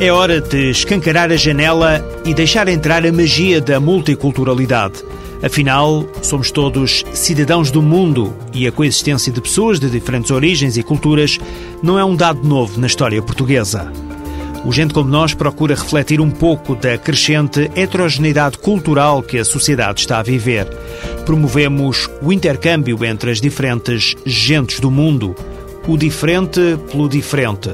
É hora de escancarar a janela e deixar entrar a magia da multiculturalidade. Afinal, somos todos cidadãos do mundo e a coexistência de pessoas de diferentes origens e culturas não é um dado novo na história portuguesa. O Gente Como Nós procura refletir um pouco da crescente heterogeneidade cultural que a sociedade está a viver. Promovemos o intercâmbio entre as diferentes gentes do mundo, o diferente pelo diferente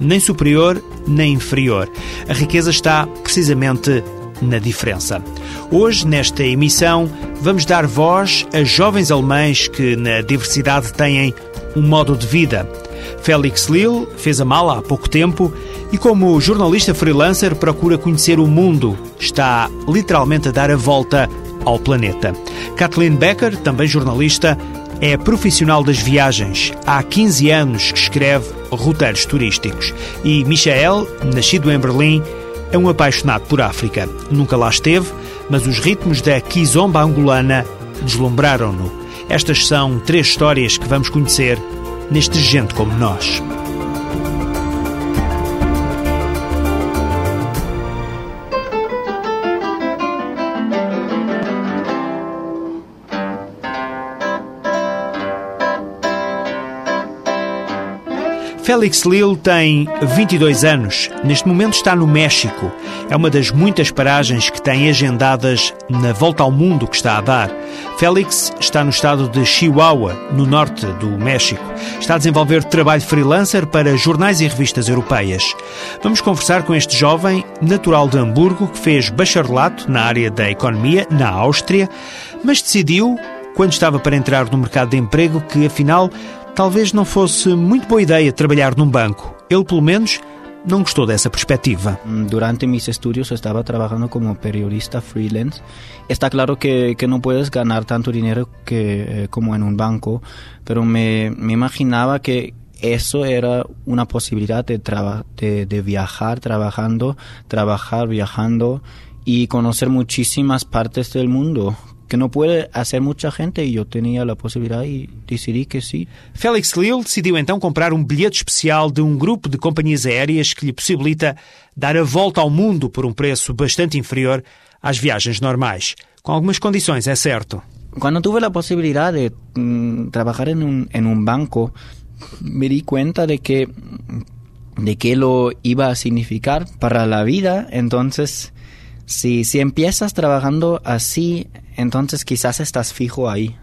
nem superior nem inferior. A riqueza está precisamente na diferença. Hoje, nesta emissão, vamos dar voz a jovens alemães que, na diversidade, têm um modo de vida. Félix Lille fez a mala há pouco tempo e, como jornalista freelancer, procura conhecer o mundo. Está literalmente a dar a volta ao planeta. Kathleen Becker, também jornalista, é profissional das viagens. Há 15 anos que escreve roteiros turísticos. E Michael, nascido em Berlim, é um apaixonado por África. Nunca lá esteve, mas os ritmos da kizomba angolana deslumbraram-no. Estas são três histórias que vamos conhecer neste Gente Como Nós. Félix Lille tem 22 anos. Neste momento está no México. É uma das muitas paragens que tem agendadas na volta ao mundo que está a dar. Félix está no estado de Chihuahua, no norte do México. Está a desenvolver trabalho freelancer para jornais e revistas europeias. Vamos conversar com este jovem, natural de Hamburgo, que fez bacharelato na área da economia, na Áustria, mas decidiu, quando estava para entrar no mercado de emprego, que afinal talvez não fosse muito boa ideia trabalhar num banco. Ele, pelo menos, não gostou dessa perspectiva. Durante mis estudios estaba trabajando como periodista freelance. Está claro que, que no puedes ganar tanto dinero que, eh, como en un banco, pero me, imaginaba que eso era una posibilidad de viajar trabajando, trabajar viajando y conocer muchísimas partes del mundo que não pode fazer muita gente e eu tinha a possibilidade e decidi que sim. Félix Lille decidiu então comprar um bilhete especial de um grupo de companhias aéreas que lhe possibilita dar a volta ao mundo por um preço bastante inferior às viagens normais. Com algumas condições, é certo. Quando tive a possibilidade de mm, trabalhar em um, em um banco, me di conta de que de que lo iba a significar para la vida, entonces si, si empiezas trabajando así entonces quizás estás fijo ahí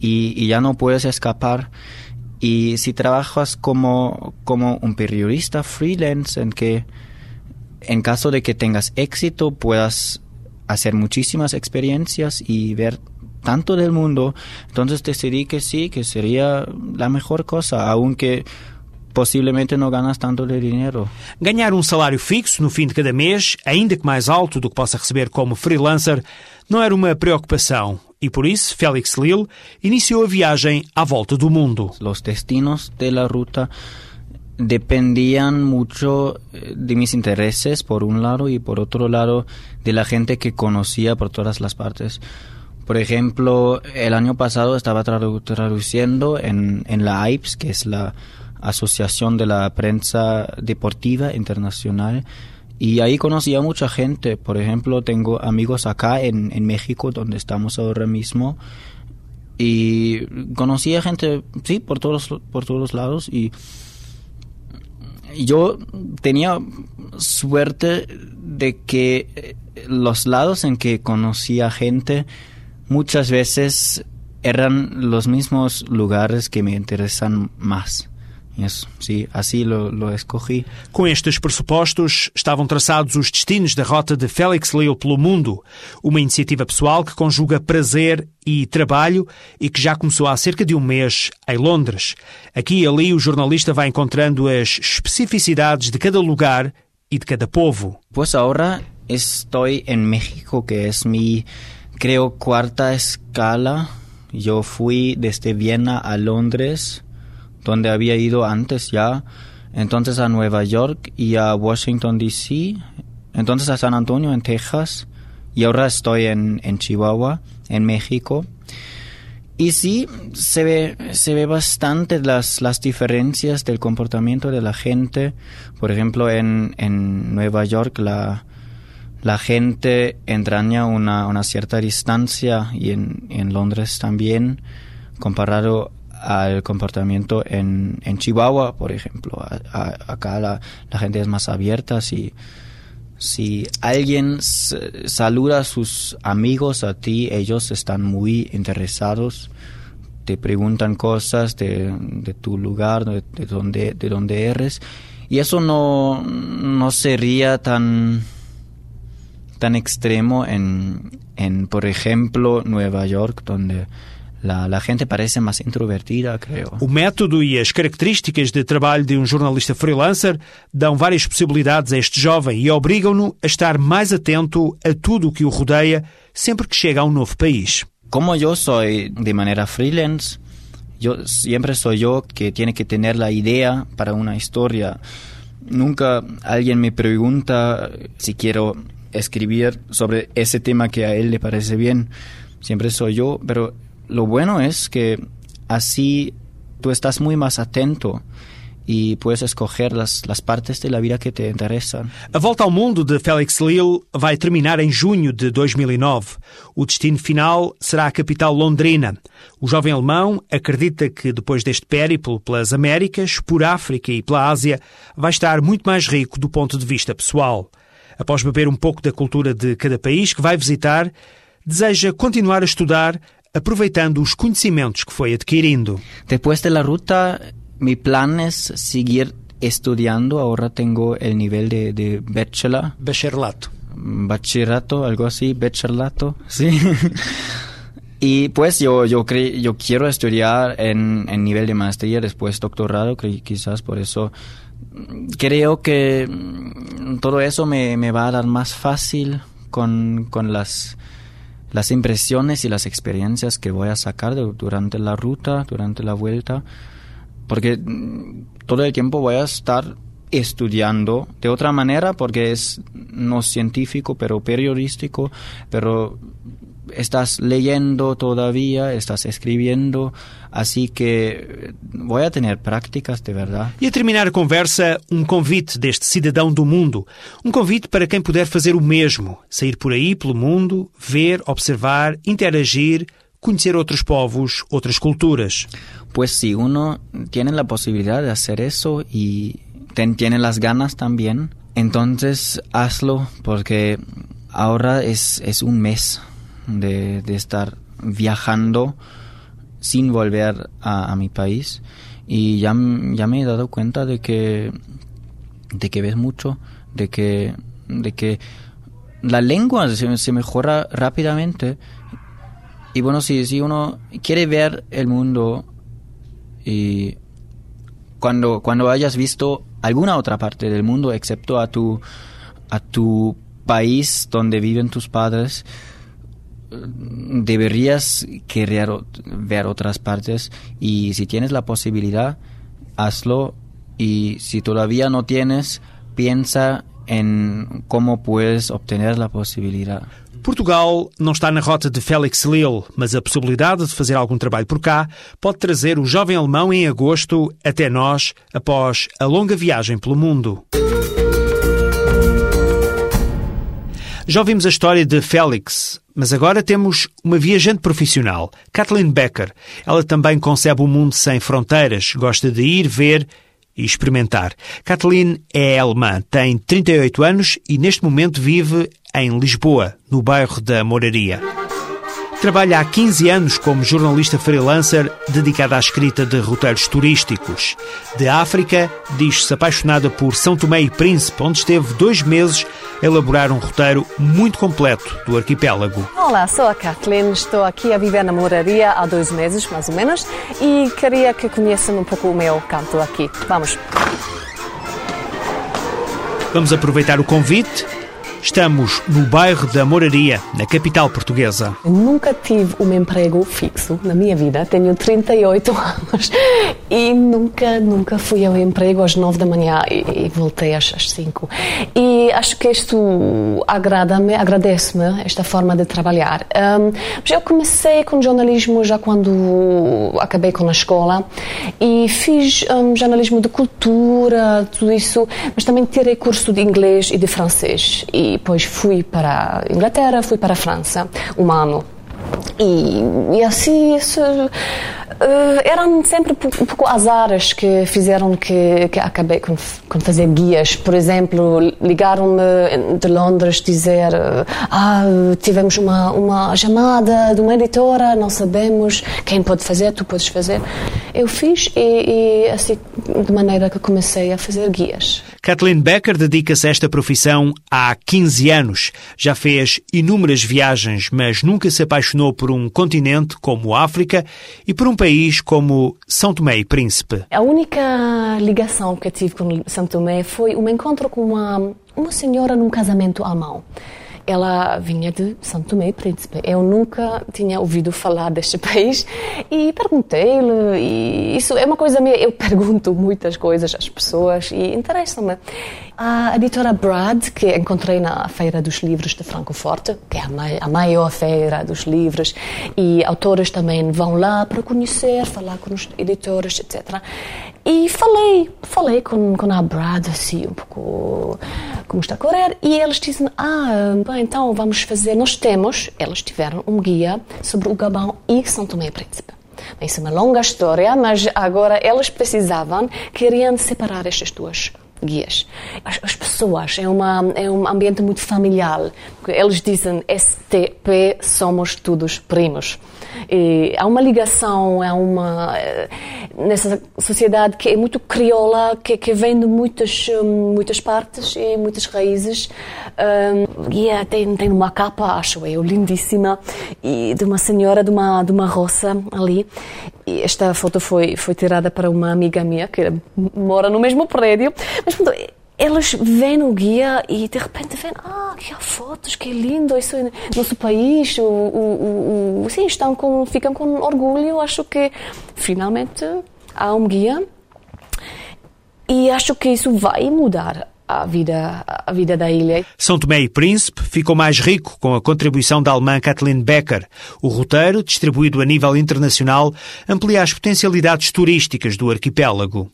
y, ya no puedes escapar. Y si trabajas como, como un periodista freelance, en que en caso de que tengas éxito puedas hacer muchísimas experiencias y ver tanto del mundo, entonces decidí que sí, que sería la mejor cosa, aunque possivelmente não ganas tanto de dinheiro. Ganhar um salário fixo no fim de cada mês, ainda que mais alto do que possa receber como freelancer, não era uma preocupação e por isso Félix Lille iniciou a viagem à volta do mundo. Os destinos da ruta dependían mucho eh, de mis intereses por un lado y por otro lado de la gente que conocía por todas las partes. Por ejemplo, el año pasado estaba traduciendo en, en la AIPS, que es la Asociación de la Prensa Deportiva Internacional, y ahí conocí a mucha gente. Por ejemplo, tengo amigos acá en, en México, donde estamos ahora mismo. Y conocí a gente, sí, por todos, por todos lados. Y yo tenía suerte de que eh, los lados en que conocía gente muchas veces eran los mismos lugares que me interesan más. Isso, sim, assim lo, lo escolhi. Com estes pressupostos, estavam traçados os destinos da rota de Félix Leo pelo mundo, uma iniciativa pessoal que conjuga prazer e trabalho e que já começou há cerca de um mês em Londres. Aqui e ali o jornalista vai encontrando as especificidades de cada lugar e de cada povo. Pois agora estou em México, que é minha, creio, quarta escala. Eu fui desde Viena a Londres donde había ido antes ya, entonces a Nueva York y a Washington, D.C., entonces a San Antonio, en Texas, y ahora estoy en, en Chihuahua, en México. Y sí, se ve, se ve bastante las, las diferencias del comportamiento de la gente. Por ejemplo, en, en Nueva York la, la gente entraña una, una cierta distancia y en, en Londres también, comparado al comportamiento en, en Chihuahua, por ejemplo. acá la, la gente es más abierta, si, si alguien saluda a sus amigos a ti, ellos están muy interesados, te preguntan cosas de, de tu lugar, de, de, donde, de donde eres, y eso no, no sería tan, tan extremo en, en, por ejemplo, Nueva York, donde La, la, gente parece mais introvertida, creio. O método e as características de trabalho de um jornalista freelancer dão várias possibilidades a este jovem e obrigam-no a estar mais atento a tudo o que o rodeia sempre que chega a um novo país. Como eu sou de maneira freelance, yo siempre soy yo que tiene que tener la idea para una historia. Nunca alguien me pregunta si quiero escribir sobre ese tema que a él le parece bien. Siempre soy yo, pero lo bueno es que así tú estás muy más atento e puedes escolher as, partes da vida que te interessam. A volta ao mundo de Félix Lille vai terminar em junho de 2009. O destino final será a capital londrina. O jovem alemão acredita que depois deste périplo pelas Américas, por África e pela Ásia, vai estar muito mais rico do ponto de vista pessoal. Após beber um pouco da cultura de cada país que vai visitar, deseja continuar a estudar aproveitando os conhecimentos que foi adquirindo. Depois da ruta, mi plan é seguir estudando. Agora tenho o nível de, de bachelor. Bachillerato. Bachillerato, algo assim, bachillerato, sí. y pues yo, yo, cre yo quiero estudiar en, en nivel de maestría, después doctorado, quizás por eso creo que todo eso me, me va a dar más fácil con, con las las impresiones y las experiencias que voy a sacar durante la ruta, durante la vuelta, porque mm, todo el tiempo voy a estar estudiando de otra manera porque es no científico pero periodístico pero estás leyendo todavía, estás escribiendo, así que voy a tener prácticas de verdade. E a terminar a conversa, um convite deste cidadão do mundo. Um convite para quem puder fazer o mesmo, sair por aí pelo mundo, ver, observar, interagir, conhecer outros povos, outras culturas. Pues si uno tiene la posibilidad de hacer eso y ten, tiene las ganas también, entonces hazlo porque ahora es, es un mes de, de estar viajando sin volver a, mi país. Y ya, ya me he dado cuenta de que de que ves mucho de que de que la lengua se, se mejora rápidamente. Y bueno si, si uno quiere ver el mundo y cuando cuando hayas visto alguna otra parte del mundo excepto a tu a tu país donde viven tus padres deberías querer ver otras partes y si tienes la posibilidad, hazlo y si todavía no tienes, piensa em como puedes obter a possibilidade. Portugal não está na rota de Félix Lille, mas a possibilidade de fazer algum trabalho por cá pode trazer o jovem alemão em agosto até nós, após a longa viagem pelo mundo. Já ouvimos a história de Félix, mas agora temos uma viajante profissional, Kathleen Becker. Ela também concebe um mundo sem fronteiras, gosta de ir, ver e experimentar. Kathleen é alemã, tem 38 anos e neste momento vive em Lisboa, no bairro da Moraria. Trabalha há 15 anos como jornalista freelancer dedicada à escrita de roteiros turísticos. De África, diz-se apaixonada por São Tomé e Príncipe, onde esteve dois meses a elaborar um roteiro muito completo do arquipélago. Olá, sou a Kathleen, estou aqui a viver na moraria há dois meses, mais ou menos, e queria que conheçam um pouco o meu canto aqui. Vamos. Vamos aproveitar o convite Estamos no bairro da Moraria, na capital portuguesa. nunca tive um emprego fixo na minha vida. Tenho 38 anos e nunca, nunca fui ao emprego às 9 da manhã e, voltei às, às 5. E acho que isto agrada-me, agradece-me esta forma de trabalhar. Um, eu comecei com jornalismo já quando acabei com a escola e fiz um, jornalismo de cultura, tudo isso, mas também tirei curso de inglês e de francês. E depois fui para a Inglaterra, fui para a França um ano. E, e assim, isso, uh, eram sempre um pouco azares que fizeram que, que acabei com, com fazer guias. Por exemplo, ligaram-me de Londres dizer: Ah, tivemos uma, uma chamada de uma editora, não sabemos quem pode fazer, tu podes fazer. Eu fiz e, e assim, de maneira que comecei a fazer guias. Kathleen Becker dedica-se a esta profissão há 15 anos. Já fez inúmeras viagens, mas nunca se apaixonou por um continente como a África e por um país como São Tomé e Príncipe. A única ligação que tive com São Tomé foi um encontro com uma, uma senhora num casamento alemão. Ela vinha de São Tomé e Príncipe. Eu nunca tinha ouvido falar deste país e perguntei-lhe. E isso é uma coisa minha. Eu pergunto muitas coisas às pessoas e interessa-me. A editora Brad, que encontrei na Feira dos Livros de Francoforte, que é a maior feira dos livros, e autores também vão lá para conhecer, falar com os editores, etc. E falei, falei com, com a Brad, assim, um pouco como está a correr, e eles dizem, ah, bem, então vamos fazer, nós temos, eles tiveram um guia sobre o Gabão e São Tomé e Príncipe. Isso é uma longa história, mas agora eles precisavam, queriam separar estas duas guias. As, as, pessoas, é, uma, é um ambiente muito familiar. Eles dizem STP, somos todos primos. E há uma ligação, há uma eh, nessa sociedade que é muito crioula, que, que vem de muitas muitas partes e muitas raízes. Um, e é, tem, tem uma capa, acho eu, lindíssima, e de uma senhora de uma de uma roça ali. E esta foto foi foi tirada para uma amiga minha que mora no mesmo prédio. Mas elas vêm no guia e de repente vêm, ah, que há fotos, que lindo, isso é nosso país, o, o, o, sim, estão com, ficam com orgulho, acho que finalmente há um guia e acho que isso vai mudar a vida, a vida da ilha. São Tomé e Príncipe ficou mais rico com a contribuição da alemã Kathleen Becker. O roteiro, distribuído a nível internacional, amplia as potencialidades turísticas do arquipélago.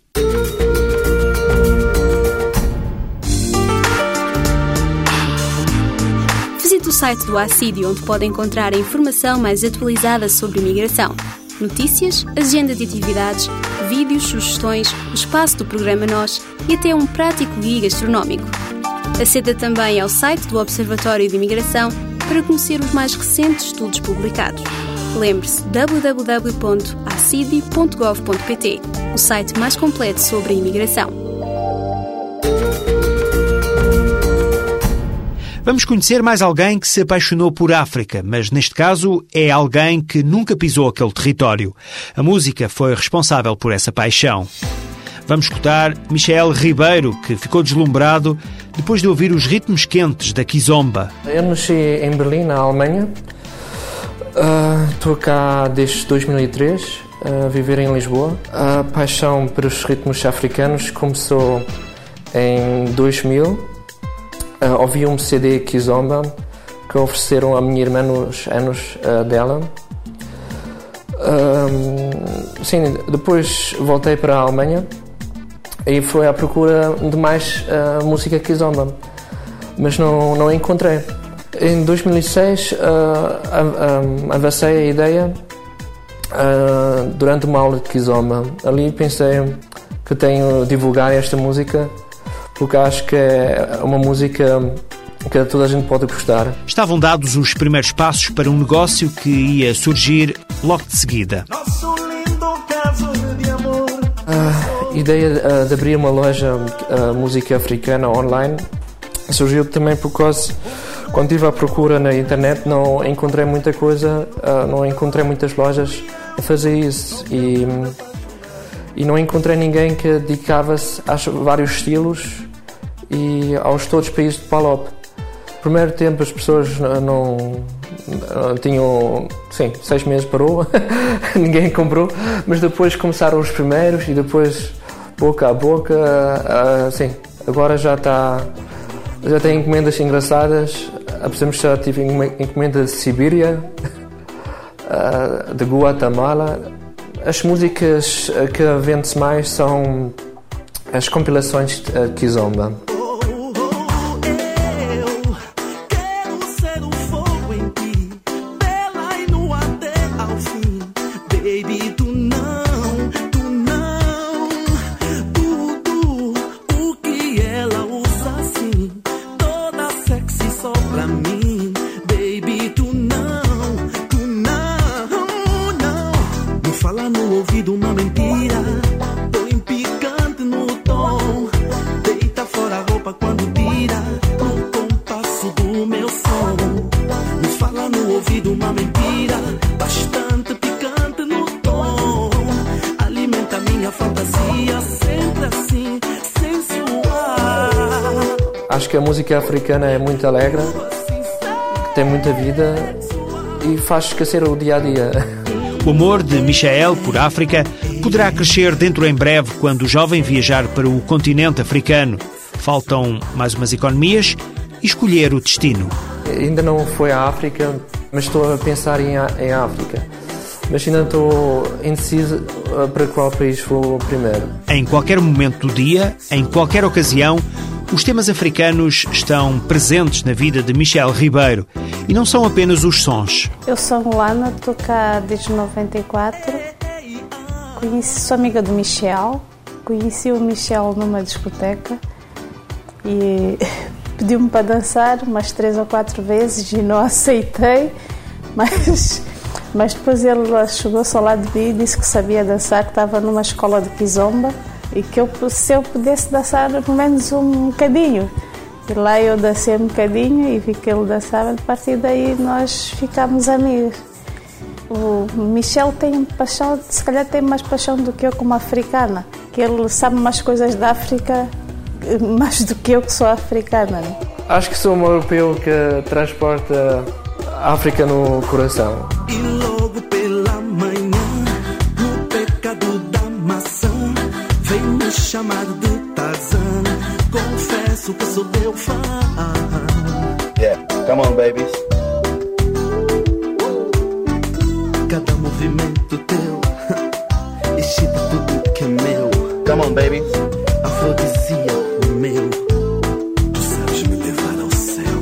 Site do ACIDI, onde pode encontrar a informação mais atualizada sobre imigração, notícias, agenda de atividades, vídeos, sugestões, o espaço do programa Nós e até um prático guia gastronómico. Aceda também ao site do Observatório de Imigração para conhecer os mais recentes estudos publicados. Lembre-se www.acidi.gov.pt, o site mais completo sobre a imigração. Vamos conhecer mais alguém que se apaixonou por África, mas neste caso é alguém que nunca pisou aquele território. A música foi responsável por essa paixão. Vamos escutar Michel Ribeiro, que ficou deslumbrado depois de ouvir os ritmos quentes da Kizomba. Eu nasci em Berlim, na Alemanha. Uh, estou cá desde 2003, a viver em Lisboa. A paixão pelos ritmos africanos começou em 2000 uh, ouvi um CD Kizomba que ofereceram à minha irmã nos anos uh, dela. Um, sim, depois voltei para a Alemanha e fui à procura de mais uh, música Kizomba, mas não, não encontrei. Em 2006 uh, avancei a ideia uh, durante uma aula de Kizomba. Ali pensei que tenho divulgar esta música porque acho que é uma música que toda a gente pode gostar. Estavam dados os primeiros passos para um negócio que ia surgir logo de seguida. A ideia ah, de abrir uma loja de ah, música africana online surgiu também por causa quando estive à procura na internet não encontrei muita coisa, ah, não encontrei muitas lojas a fazer isso e, e não encontrei ninguém que dedicava-se a vários estilos e aos todos os países de Palop. primeiro tempo as pessoas não, não tinham, sim, seis meses parou, ninguém comprou, mas depois começaram os primeiros e depois boca a boca, uh, sim, agora já está, já tem encomendas engraçadas, apesar já tive encomenda de Sibíria, uh, de Guatemala. As músicas que vende-se mais são as compilações de Kizomba. Acho que a música africana é muito alegre, tem muita vida e faz esquecer o dia a dia. O amor de Michael por África poderá crescer dentro em breve quando o jovem viajar para o continente africano. Faltam mais umas economias e escolher o destino. Ainda não foi à África, mas estou a pensar em, em África. Mas ainda estou indeciso para qual país vou primeiro. Em qualquer momento do dia, em qualquer ocasião, os temas africanos estão presentes na vida de Michel Ribeiro e não são apenas os sons. Eu sou Luana, estou cá desde 94. Conheci, sou amiga do Michel. Conheci o Michel numa discoteca e pediu-me para dançar umas três ou quatro vezes e não aceitei, mas, mas depois ele chegou-se ao lado de mim e disse que sabia dançar, que estava numa escola de kizomba e que eu, se eu pudesse dançar pelo menos um bocadinho. E lá eu dancei um bocadinho e vi que ele dançava, a partir daí nós ficámos amigos. O Michel tem paixão, se calhar tem mais paixão do que eu como africana, que ele sabe mais coisas da África mais do que eu que sou africana. Né? Acho que sou um europeu que transporta a África no coração. Me chamar de Tarzan. Confesso que sou teu fã. Yeah, come on, babies. Cada movimento teu excita tudo que é meu. Come on, babies. Afrodisia meu. Tu sabes me levar ao céu.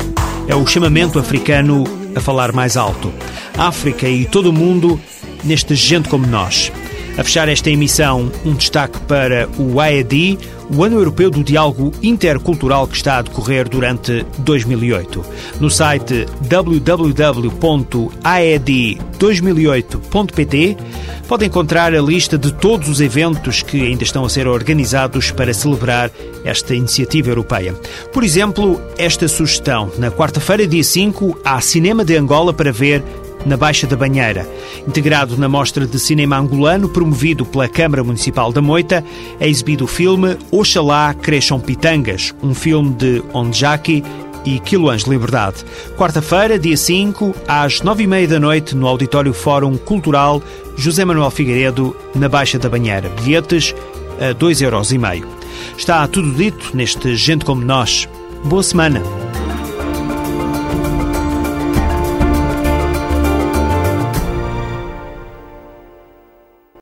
É o chamamento africano a falar mais alto. África e todo o mundo neste gente como nós. A fechar esta emissão, um destaque para o AED, o Ano Europeu do Diálogo Intercultural que está a decorrer durante 2008. No site www.aed2008.pt pode encontrar a lista de todos os eventos que ainda estão a ser organizados para celebrar esta iniciativa europeia. Por exemplo, esta sugestão. Na quarta-feira, dia 5, há Cinema de Angola para ver na Baixa da Banheira. Integrado na Mostra de Cinema Angolano, promovido pela Câmara Municipal da Moita, é exibido o filme Oxalá Cresçam Pitangas, um filme de Onjaki e Quiloãs de Liberdade. Quarta-feira, dia 5, às nove e meia da noite, no Auditório Fórum Cultural José Manuel Figueiredo, na Baixa da Banheira. Bilhetes a dois euros e meio. Está tudo dito neste Gente Como Nós. Boa semana!